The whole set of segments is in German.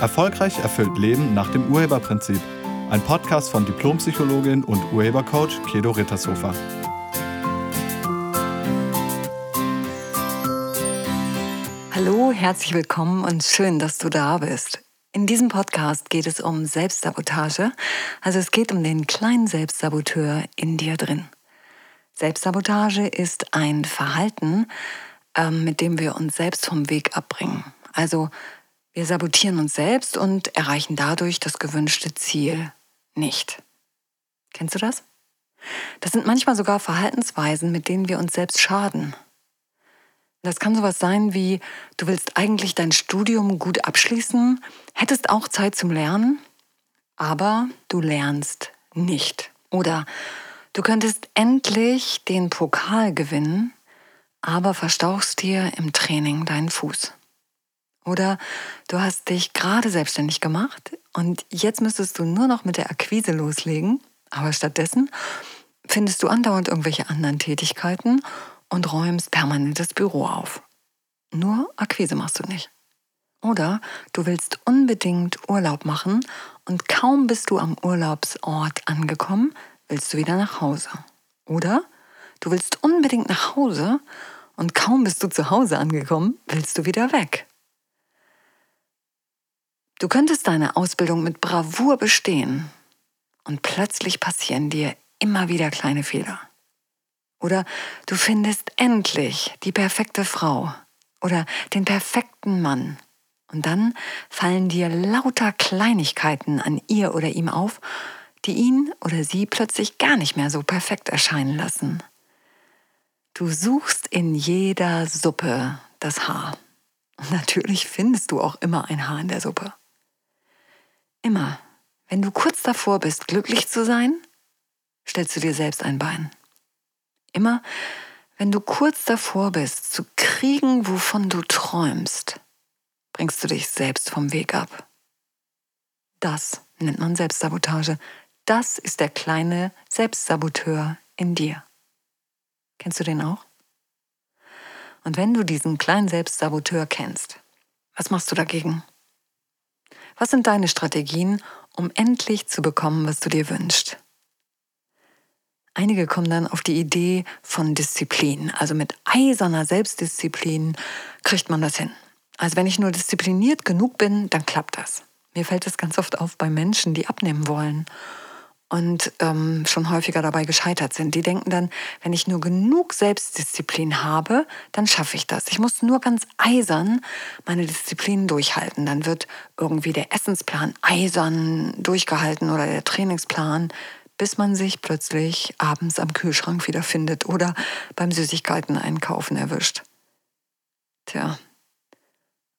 Erfolgreich erfüllt Leben nach dem Urheberprinzip. Ein Podcast von Diplompsychologin und Urhebercoach Kedo Rittershofer. Hallo, herzlich willkommen und schön, dass du da bist. In diesem Podcast geht es um Selbstsabotage, also es geht um den kleinen Selbstsaboteur in dir drin. Selbstsabotage ist ein Verhalten, ähm, mit dem wir uns selbst vom Weg abbringen. Also wir sabotieren uns selbst und erreichen dadurch das gewünschte Ziel nicht. Kennst du das? Das sind manchmal sogar Verhaltensweisen, mit denen wir uns selbst schaden. Das kann sowas sein wie, du willst eigentlich dein Studium gut abschließen, hättest auch Zeit zum Lernen, aber du lernst nicht. Oder du könntest endlich den Pokal gewinnen, aber verstauchst dir im Training deinen Fuß. Oder du hast dich gerade selbstständig gemacht und jetzt müsstest du nur noch mit der Akquise loslegen, aber stattdessen findest du andauernd irgendwelche anderen Tätigkeiten und räumst permanent das Büro auf. Nur Akquise machst du nicht. Oder du willst unbedingt Urlaub machen und kaum bist du am Urlaubsort angekommen, willst du wieder nach Hause. Oder du willst unbedingt nach Hause und kaum bist du zu Hause angekommen, willst du wieder weg. Du könntest deine Ausbildung mit Bravour bestehen und plötzlich passieren dir immer wieder kleine Fehler. Oder du findest endlich die perfekte Frau oder den perfekten Mann. Und dann fallen dir lauter Kleinigkeiten an ihr oder ihm auf, die ihn oder sie plötzlich gar nicht mehr so perfekt erscheinen lassen. Du suchst in jeder Suppe das Haar. Natürlich findest du auch immer ein Haar in der Suppe. Immer, wenn du kurz davor bist, glücklich zu sein, stellst du dir selbst ein Bein. Immer, wenn du kurz davor bist, zu kriegen, wovon du träumst, bringst du dich selbst vom Weg ab. Das nennt man Selbstsabotage. Das ist der kleine Selbstsaboteur in dir. Kennst du den auch? Und wenn du diesen kleinen Selbstsaboteur kennst, was machst du dagegen? Was sind deine Strategien, um endlich zu bekommen, was du dir wünschst? Einige kommen dann auf die Idee von Disziplin. Also mit eiserner Selbstdisziplin kriegt man das hin. Also wenn ich nur diszipliniert genug bin, dann klappt das. Mir fällt es ganz oft auf bei Menschen, die abnehmen wollen und ähm, schon häufiger dabei gescheitert sind. Die denken dann, wenn ich nur genug Selbstdisziplin habe, dann schaffe ich das. Ich muss nur ganz eisern meine Disziplin durchhalten. Dann wird irgendwie der Essensplan eisern durchgehalten oder der Trainingsplan, bis man sich plötzlich abends am Kühlschrank wiederfindet oder beim Süßigkeiten einkaufen erwischt. Tja.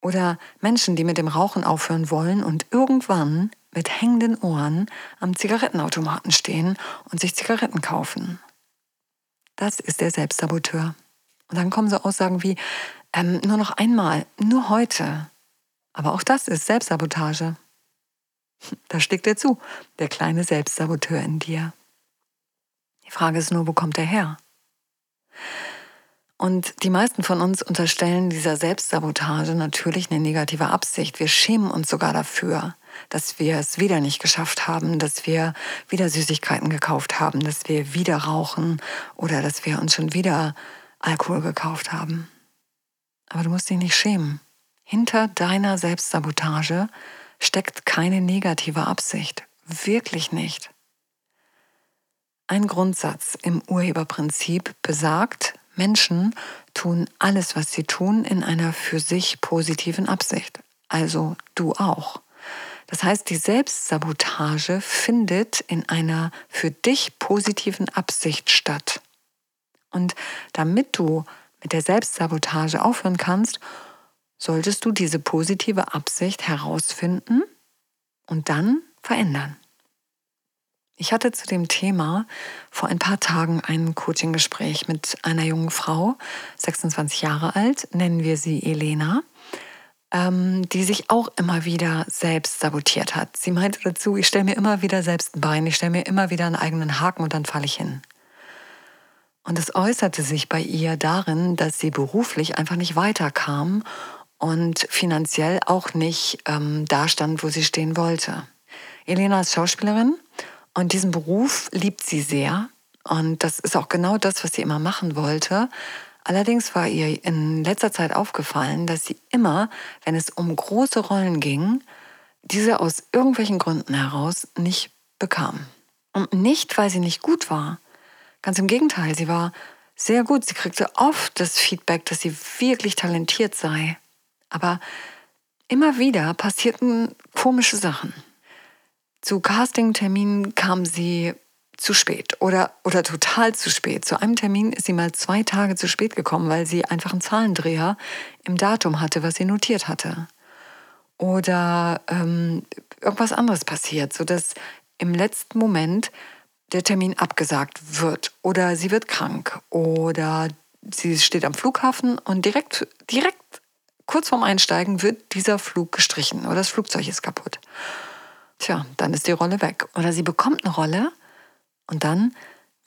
Oder Menschen, die mit dem Rauchen aufhören wollen und irgendwann mit hängenden Ohren am Zigarettenautomaten stehen und sich Zigaretten kaufen. Das ist der Selbstsaboteur. Und dann kommen so Aussagen wie, ähm, nur noch einmal, nur heute. Aber auch das ist Selbstsabotage. Da steckt er zu, der kleine Selbstsaboteur in dir. Die Frage ist nur, wo kommt er her? Und die meisten von uns unterstellen dieser Selbstsabotage natürlich eine negative Absicht. Wir schämen uns sogar dafür dass wir es wieder nicht geschafft haben, dass wir wieder Süßigkeiten gekauft haben, dass wir wieder rauchen oder dass wir uns schon wieder Alkohol gekauft haben. Aber du musst dich nicht schämen. Hinter deiner Selbstsabotage steckt keine negative Absicht. Wirklich nicht. Ein Grundsatz im Urheberprinzip besagt, Menschen tun alles, was sie tun, in einer für sich positiven Absicht. Also du auch. Das heißt, die Selbstsabotage findet in einer für dich positiven Absicht statt. Und damit du mit der Selbstsabotage aufhören kannst, solltest du diese positive Absicht herausfinden und dann verändern. Ich hatte zu dem Thema vor ein paar Tagen ein Coaching-Gespräch mit einer jungen Frau, 26 Jahre alt, nennen wir sie Elena ähm, die sich auch immer wieder selbst sabotiert hat. Sie meinte dazu, ich stelle mir immer wieder selbst ein Bein, ich stelle mir immer wieder einen eigenen Haken und dann falle ich hin. Und es äußerte sich bei ihr darin, dass sie beruflich einfach nicht weiterkam und finanziell auch nicht ähm, da stand, wo sie stehen wollte. Elena ist Schauspielerin und diesen Beruf liebt sie sehr. Und das ist auch genau das, was sie immer machen wollte. Allerdings war ihr in letzter Zeit aufgefallen, dass sie immer, wenn es um große Rollen ging, diese aus irgendwelchen Gründen heraus nicht bekam. Und nicht, weil sie nicht gut war. Ganz im Gegenteil, sie war sehr gut. Sie kriegte oft das Feedback, dass sie wirklich talentiert sei. Aber immer wieder passierten komische Sachen. Zu Castingterminen kam sie zu spät oder, oder total zu spät. Zu einem Termin ist sie mal zwei Tage zu spät gekommen, weil sie einfach einen Zahlendreher im Datum hatte, was sie notiert hatte. Oder ähm, irgendwas anderes passiert, sodass im letzten Moment der Termin abgesagt wird oder sie wird krank oder sie steht am Flughafen und direkt, direkt kurz vorm Einsteigen wird dieser Flug gestrichen oder das Flugzeug ist kaputt. Tja, dann ist die Rolle weg. Oder sie bekommt eine Rolle und dann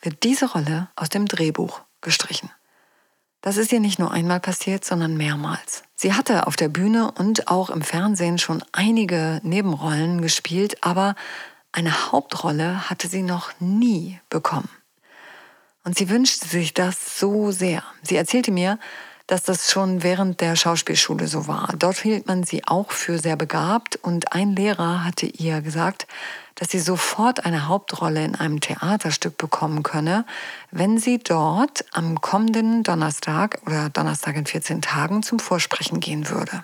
wird diese Rolle aus dem Drehbuch gestrichen. Das ist ihr nicht nur einmal passiert, sondern mehrmals. Sie hatte auf der Bühne und auch im Fernsehen schon einige Nebenrollen gespielt, aber eine Hauptrolle hatte sie noch nie bekommen. Und sie wünschte sich das so sehr. Sie erzählte mir, dass das schon während der Schauspielschule so war. Dort hielt man sie auch für sehr begabt und ein Lehrer hatte ihr gesagt, dass sie sofort eine Hauptrolle in einem Theaterstück bekommen könne, wenn sie dort am kommenden Donnerstag oder Donnerstag in 14 Tagen zum Vorsprechen gehen würde.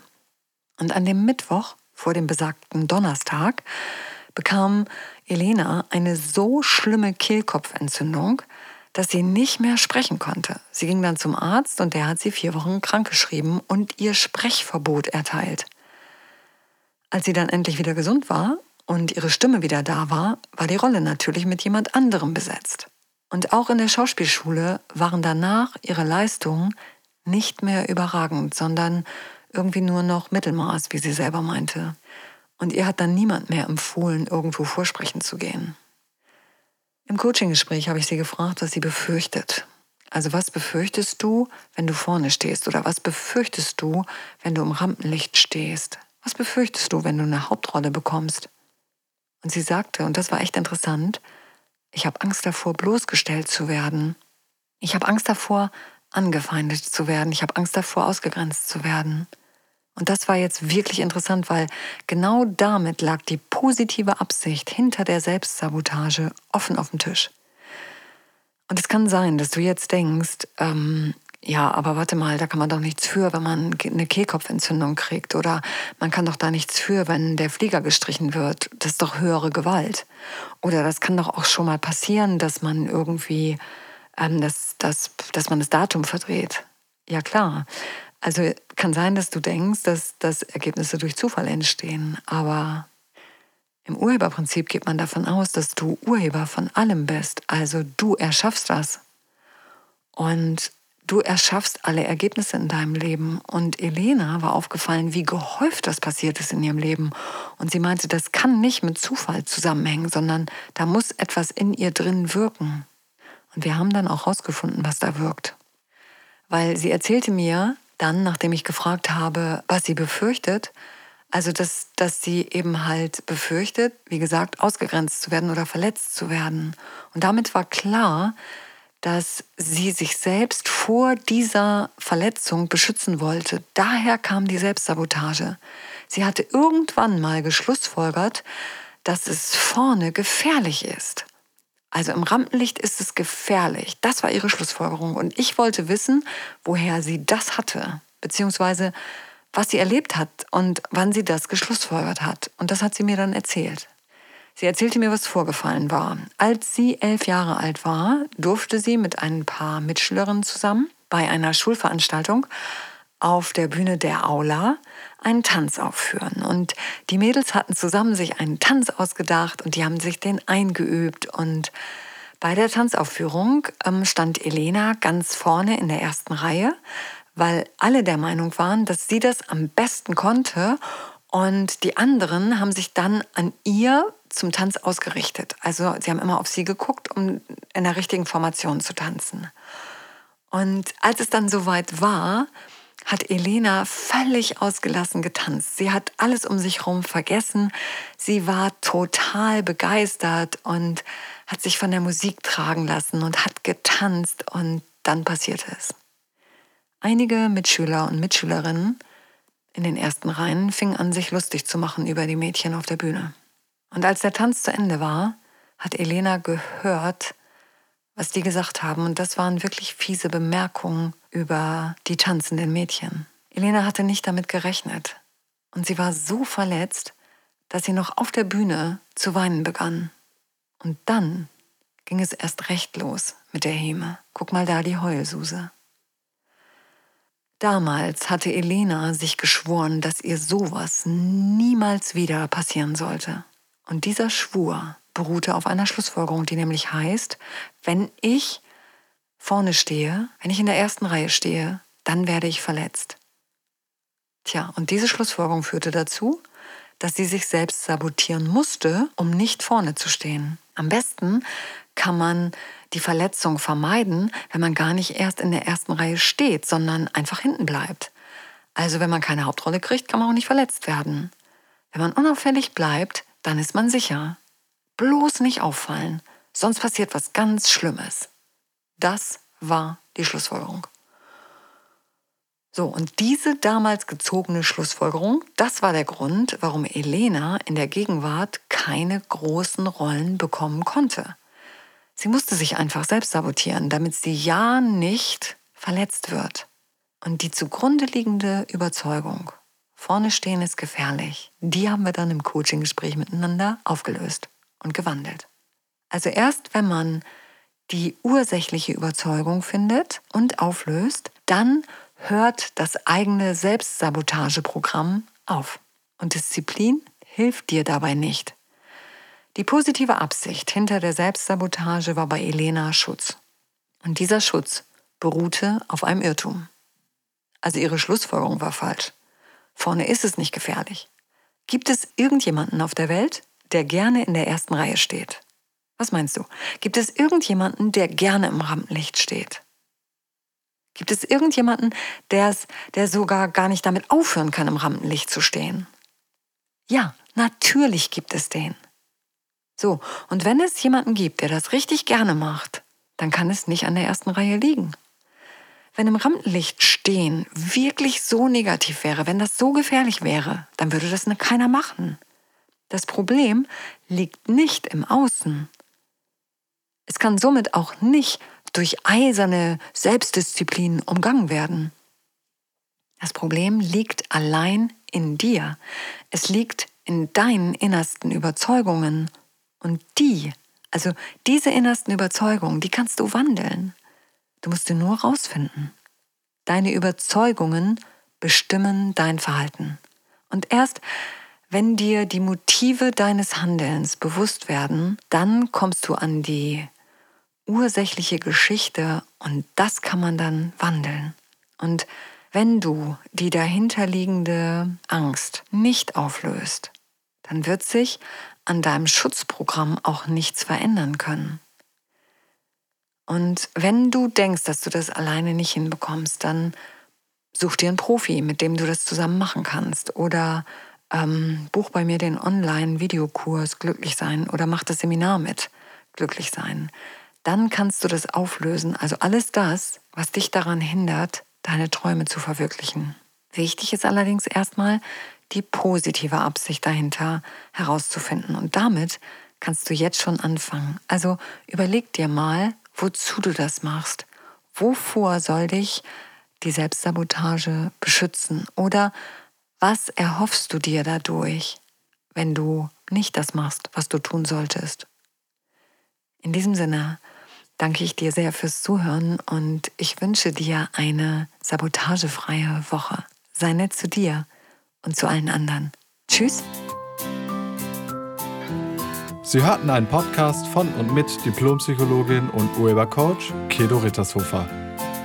Und an dem Mittwoch vor dem besagten Donnerstag bekam Elena eine so schlimme Kehlkopfentzündung, dass sie nicht mehr sprechen konnte. Sie ging dann zum Arzt und der hat sie vier Wochen krankgeschrieben und ihr Sprechverbot erteilt. Als sie dann endlich wieder gesund war und ihre Stimme wieder da war, war die Rolle natürlich mit jemand anderem besetzt. Und auch in der Schauspielschule waren danach ihre Leistungen nicht mehr überragend, sondern irgendwie nur noch Mittelmaß, wie sie selber meinte. Und ihr hat dann niemand mehr empfohlen, irgendwo vorsprechen zu gehen. Im Coaching-Gespräch habe ich sie gefragt, was sie befürchtet. Also was befürchtest du, wenn du vorne stehst? Oder was befürchtest du, wenn du im Rampenlicht stehst? Was befürchtest du, wenn du eine Hauptrolle bekommst? Und sie sagte, und das war echt interessant, ich habe Angst davor, bloßgestellt zu werden. Ich habe Angst davor, angefeindet zu werden. Ich habe Angst davor, ausgegrenzt zu werden. Und das war jetzt wirklich interessant, weil genau damit lag die positive Absicht hinter der Selbstsabotage offen auf dem Tisch. Und es kann sein, dass du jetzt denkst, ähm, ja, aber warte mal, da kann man doch nichts für, wenn man eine Kehlkopfentzündung kriegt. Oder man kann doch da nichts für, wenn der Flieger gestrichen wird. Das ist doch höhere Gewalt. Oder das kann doch auch schon mal passieren, dass man irgendwie, ähm, das, das, dass man das Datum verdreht. Ja klar. Also kann sein, dass du denkst, dass, dass Ergebnisse durch Zufall entstehen, aber im Urheberprinzip geht man davon aus, dass du Urheber von allem bist. Also du erschaffst das. Und du erschaffst alle Ergebnisse in deinem Leben. Und Elena war aufgefallen, wie gehäuft das passiert ist in ihrem Leben. Und sie meinte, das kann nicht mit Zufall zusammenhängen, sondern da muss etwas in ihr drin wirken. Und wir haben dann auch herausgefunden, was da wirkt. Weil sie erzählte mir, dann, nachdem ich gefragt habe, was sie befürchtet, also dass, dass sie eben halt befürchtet, wie gesagt, ausgegrenzt zu werden oder verletzt zu werden. Und damit war klar, dass sie sich selbst vor dieser Verletzung beschützen wollte. Daher kam die Selbstsabotage. Sie hatte irgendwann mal geschlussfolgert, dass es vorne gefährlich ist. Also im Rampenlicht ist es gefährlich. Das war ihre Schlussfolgerung. Und ich wollte wissen, woher sie das hatte, beziehungsweise was sie erlebt hat und wann sie das geschlussfolgert hat. Und das hat sie mir dann erzählt. Sie erzählte mir, was vorgefallen war. Als sie elf Jahre alt war, durfte sie mit ein paar Mitschülerinnen zusammen bei einer Schulveranstaltung auf der Bühne der Aula einen Tanz aufführen. Und die Mädels hatten zusammen sich einen Tanz ausgedacht und die haben sich den eingeübt. Und bei der Tanzaufführung ähm, stand Elena ganz vorne in der ersten Reihe, weil alle der Meinung waren, dass sie das am besten konnte. Und die anderen haben sich dann an ihr zum Tanz ausgerichtet. Also sie haben immer auf sie geguckt, um in der richtigen Formation zu tanzen. Und als es dann soweit war, hat Elena völlig ausgelassen getanzt. Sie hat alles um sich herum vergessen. Sie war total begeistert und hat sich von der Musik tragen lassen und hat getanzt und dann passierte es. Einige Mitschüler und Mitschülerinnen in den ersten Reihen fingen an, sich lustig zu machen über die Mädchen auf der Bühne. Und als der Tanz zu Ende war, hat Elena gehört, was die gesagt haben. Und das waren wirklich fiese Bemerkungen über die tanzenden Mädchen. Elena hatte nicht damit gerechnet. Und sie war so verletzt, dass sie noch auf der Bühne zu weinen begann. Und dann ging es erst recht los mit der Heme. Guck mal da die Heulsuse. Damals hatte Elena sich geschworen, dass ihr sowas niemals wieder passieren sollte. Und dieser Schwur beruhte auf einer Schlussfolgerung, die nämlich heißt, wenn ich vorne stehe, wenn ich in der ersten Reihe stehe, dann werde ich verletzt. Tja, und diese Schlussfolgerung führte dazu, dass sie sich selbst sabotieren musste, um nicht vorne zu stehen. Am besten kann man die Verletzung vermeiden, wenn man gar nicht erst in der ersten Reihe steht, sondern einfach hinten bleibt. Also wenn man keine Hauptrolle kriegt, kann man auch nicht verletzt werden. Wenn man unauffällig bleibt, dann ist man sicher. Bloß nicht auffallen, sonst passiert was ganz Schlimmes. Das war die Schlussfolgerung. So, und diese damals gezogene Schlussfolgerung, das war der Grund, warum Elena in der Gegenwart keine großen Rollen bekommen konnte. Sie musste sich einfach selbst sabotieren, damit sie ja nicht verletzt wird. Und die zugrunde liegende Überzeugung, vorne stehen ist gefährlich, die haben wir dann im Coaching-Gespräch miteinander aufgelöst und gewandelt. Also erst wenn man die ursächliche Überzeugung findet und auflöst, dann hört das eigene Selbstsabotageprogramm auf. Und Disziplin hilft dir dabei nicht. Die positive Absicht hinter der Selbstsabotage war bei Elena Schutz. Und dieser Schutz beruhte auf einem Irrtum. Also ihre Schlussfolgerung war falsch. Vorne ist es nicht gefährlich. Gibt es irgendjemanden auf der Welt, der gerne in der ersten Reihe steht? Was meinst du? Gibt es irgendjemanden, der gerne im Rampenlicht steht? Gibt es irgendjemanden, der sogar gar nicht damit aufhören kann, im Rampenlicht zu stehen? Ja, natürlich gibt es den. So, und wenn es jemanden gibt, der das richtig gerne macht, dann kann es nicht an der ersten Reihe liegen. Wenn im Rampenlicht stehen wirklich so negativ wäre, wenn das so gefährlich wäre, dann würde das keiner machen. Das Problem liegt nicht im Außen. Es kann somit auch nicht durch eiserne Selbstdisziplin umgangen werden. Das Problem liegt allein in dir. Es liegt in deinen innersten Überzeugungen. Und die, also diese innersten Überzeugungen, die kannst du wandeln. Du musst sie nur rausfinden. Deine Überzeugungen bestimmen dein Verhalten. Und erst wenn dir die Motive deines Handelns bewusst werden, dann kommst du an die ursächliche Geschichte und das kann man dann wandeln. Und wenn du die dahinterliegende Angst nicht auflöst, dann wird sich an deinem Schutzprogramm auch nichts verändern können. Und wenn du denkst, dass du das alleine nicht hinbekommst, dann such dir einen Profi, mit dem du das zusammen machen kannst. Oder ähm, buch bei mir den Online-Videokurs Glücklich sein oder mach das Seminar mit Glücklich sein dann kannst du das auflösen. Also alles das, was dich daran hindert, deine Träume zu verwirklichen. Wichtig ist allerdings erstmal die positive Absicht dahinter herauszufinden. Und damit kannst du jetzt schon anfangen. Also überleg dir mal, wozu du das machst. Wovor soll dich die Selbstsabotage beschützen? Oder was erhoffst du dir dadurch, wenn du nicht das machst, was du tun solltest? In diesem Sinne, danke ich dir sehr fürs Zuhören und ich wünsche dir eine sabotagefreie Woche. Sei nett zu dir und zu allen anderen. Tschüss. Sie hörten einen Podcast von und mit Diplompsychologin und Urhebercoach Kedo Rittershofer.